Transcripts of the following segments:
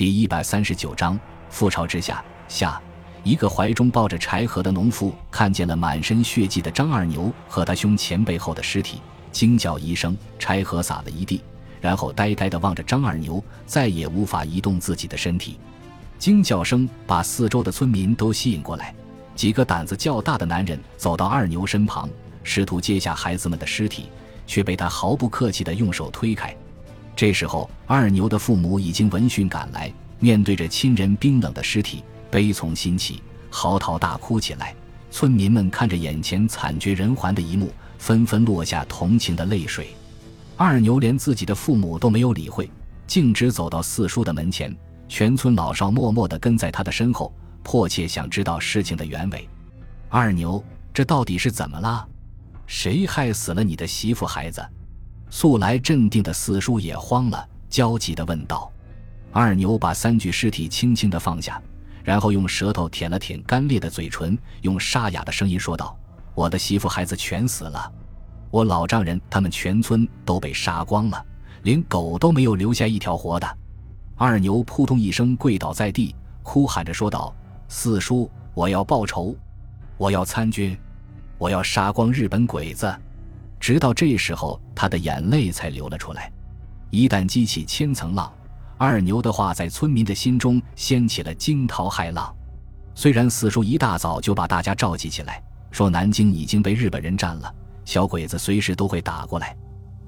第一百三十九章覆巢之下下。一个怀中抱着柴禾的农妇看见了满身血迹的张二牛和他胸前背后的尸体，惊叫一声，柴禾撒了一地，然后呆呆地望着张二牛，再也无法移动自己的身体。惊叫声把四周的村民都吸引过来，几个胆子较大的男人走到二牛身旁，试图接下孩子们的尸体，却被他毫不客气地用手推开。这时候，二牛的父母已经闻讯赶来，面对着亲人冰冷的尸体，悲从心起，嚎啕大哭起来。村民们看着眼前惨绝人寰的一幕，纷纷落下同情的泪水。二牛连自己的父母都没有理会，径直走到四叔的门前。全村老少默默地跟在他的身后，迫切想知道事情的原委。二牛，这到底是怎么了？谁害死了你的媳妇孩子？素来镇定的四叔也慌了，焦急地问道。二牛把三具尸体轻轻地放下，然后用舌头舔了舔干裂的嘴唇，用沙哑的声音说道：“我的媳妇孩子全死了，我老丈人他们全村都被杀光了，连狗都没有留下一条活的。”二牛扑通一声跪倒在地，哭喊着说道：“四叔，我要报仇，我要参军，我要杀光日本鬼子。”直到这时候，他的眼泪才流了出来。一旦激起千层浪，二牛的话在村民的心中掀起了惊涛骇浪。虽然四叔一大早就把大家召集起来，说南京已经被日本人占了，小鬼子随时都会打过来，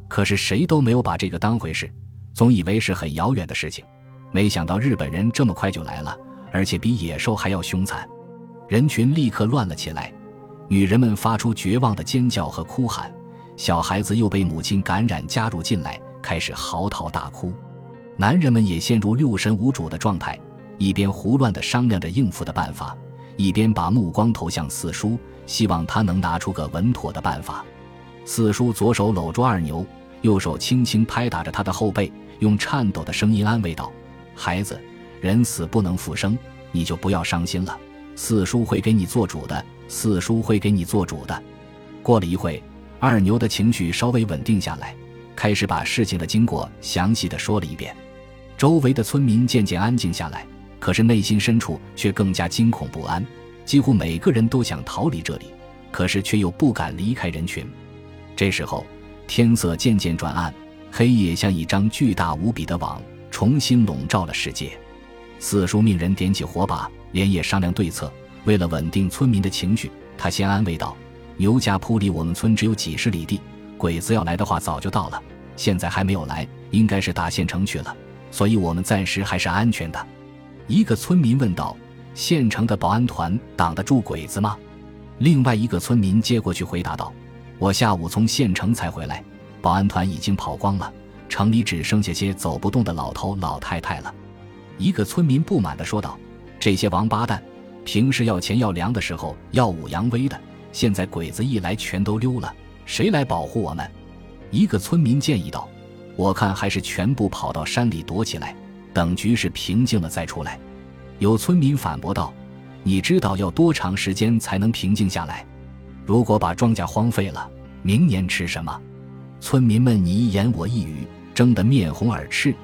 可是谁都没有把这个当回事，总以为是很遥远的事情。没想到日本人这么快就来了，而且比野兽还要凶残，人群立刻乱了起来，女人们发出绝望的尖叫和哭喊，小孩子又被母亲感染加入进来，开始嚎啕大哭，男人们也陷入六神无主的状态，一边胡乱地商量着应付的办法，一边把目光投向四叔，希望他能拿出个稳妥的办法。四叔左手搂住二牛，右手轻轻拍打着他的后背，用颤抖的声音安慰道。孩子，人死不能复生，你就不要伤心了。四叔会给你做主的，四叔会给你做主的。过了一会，二牛的情绪稍微稳定下来，开始把事情的经过详细的说了一遍。周围的村民渐渐安静下来，可是内心深处却更加惊恐不安，几乎每个人都想逃离这里，可是却又不敢离开人群。这时候，天色渐渐转暗，黑夜像一张巨大无比的网。重新笼罩了世界。四叔命人点起火把，连夜商量对策。为了稳定村民的情绪，他先安慰道：“牛家铺离我们村只有几十里地，鬼子要来的话早就到了，现在还没有来，应该是打县城去了，所以我们暂时还是安全的。”一个村民问道：“县城的保安团挡得住鬼子吗？”另外一个村民接过去回答道：“我下午从县城才回来，保安团已经跑光了。”城里只剩下些走不动的老头老太太了，一个村民不满地说道：“这些王八蛋，平时要钱要粮的时候耀武扬威的，现在鬼子一来全都溜了，谁来保护我们？”一个村民建议道：“我看还是全部跑到山里躲起来，等局势平静了再出来。”有村民反驳道：“你知道要多长时间才能平静下来？如果把庄稼荒废了，明年吃什么？”村民们你一言我一语。争得面红耳赤，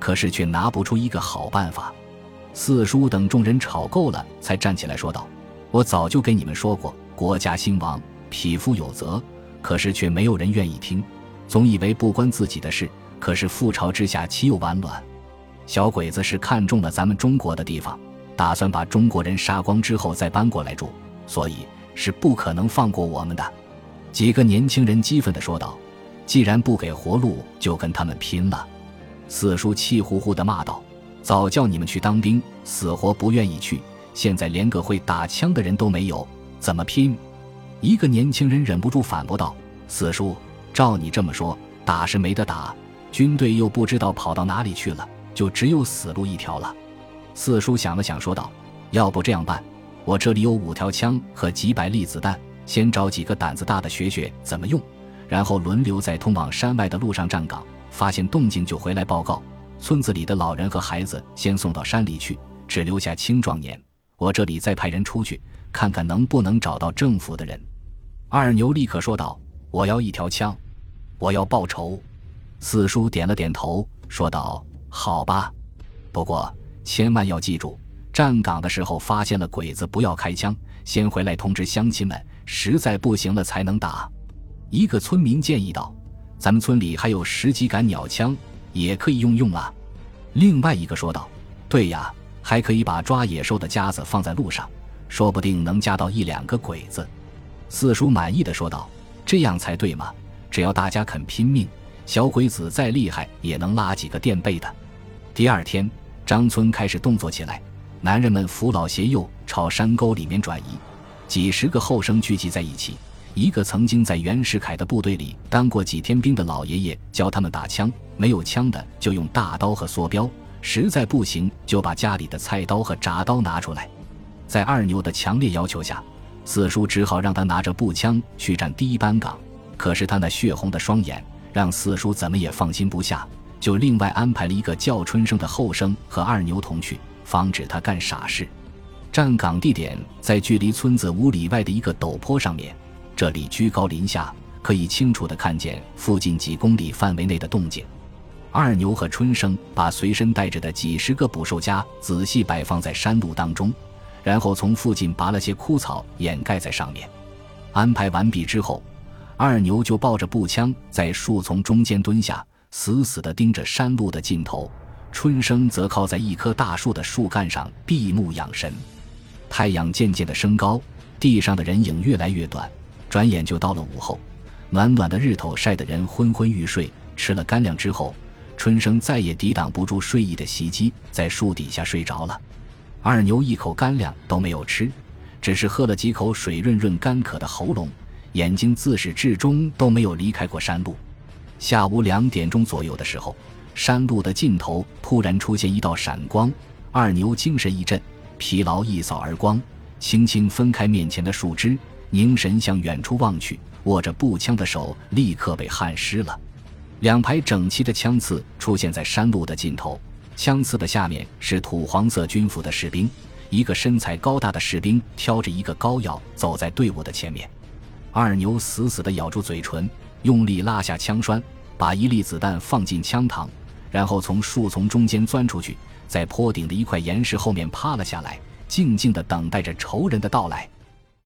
可是却拿不出一个好办法。四叔等众人吵够了，才站起来说道：“我早就跟你们说过，国家兴亡，匹夫有责。可是却没有人愿意听，总以为不关自己的事。可是覆巢之下，岂有完卵？小鬼子是看中了咱们中国的地方，打算把中国人杀光之后再搬过来住，所以是不可能放过我们的。”几个年轻人激愤地说道。既然不给活路，就跟他们拼了！四叔气呼呼地骂道：“早叫你们去当兵，死活不愿意去，现在连个会打枪的人都没有，怎么拼？”一个年轻人忍不住反驳道：“四叔，照你这么说，打是没得打，军队又不知道跑到哪里去了，就只有死路一条了。”四叔想了想，说道：“要不这样办，我这里有五条枪和几百粒子弹，先找几个胆子大的学学怎么用。”然后轮流在通往山外的路上站岗，发现动静就回来报告。村子里的老人和孩子先送到山里去，只留下青壮年。我这里再派人出去，看看能不能找到政府的人。二牛立刻说道：“我要一条枪，我要报仇。”四叔点了点头，说道：“好吧，不过千万要记住，站岗的时候发现了鬼子，不要开枪，先回来通知乡亲们，实在不行了才能打。一个村民建议道：“咱们村里还有十几杆鸟枪，也可以用用啊。”另外一个说道：“对呀，还可以把抓野兽的夹子放在路上，说不定能夹到一两个鬼子。”四叔满意的说道：“这样才对嘛！只要大家肯拼命，小鬼子再厉害也能拉几个垫背的。”第二天，张村开始动作起来，男人们扶老携幼朝山沟里面转移，几十个后生聚集在一起。一个曾经在袁世凯的部队里当过几天兵的老爷爷教他们打枪，没有枪的就用大刀和梭镖，实在不行就把家里的菜刀和铡刀拿出来。在二牛的强烈要求下。四叔只好让他拿着步枪去站第一班岗，可是他那血红的双眼让四叔怎么也放心不下，就另外安排了一个叫春生的后生和二牛同去，防止他干傻事。站岗地点在距离村子五里外的一个陡坡上面，这里居高临下，可以清楚地看见附近几公里范围内的动静。二牛和春生把随身带着的几十个捕兽夹仔细摆放在山路当中。然后从附近拔了些枯草掩盖在上面。安排完毕之后，二牛就抱着步枪在树丛中间蹲下，死死地盯着山路的尽头。春生则靠在一棵大树的树干上闭目养神。太阳渐渐地升高，地上的人影越来越短，转眼就到了午后。暖暖的日头晒得人昏昏欲睡。吃了干粮之后，春生再也抵挡不住睡意的袭击，在树底下睡着了。二牛一口干粮都没有吃，只是喝了几口水润润干渴的喉咙，眼睛自始至终都没有离开过山路。下午两点钟左右的时候，山路的尽头突然出现一道闪光，二牛精神一振，疲劳一扫而光，轻轻分开面前的树枝，凝神向远处望去，握着步枪的手立刻被汗湿了。两排整齐的枪刺出现在山路的尽头。枪刺的下面是土黄色军服的士兵，一个身材高大的士兵挑着一个膏药走在队伍的前面。二牛死死地咬住嘴唇，用力拉下枪栓，把一粒子弹放进枪膛，然后从树丛中间钻出去，在坡顶的一块岩石后面趴了下来，静静地等待着仇人的到来。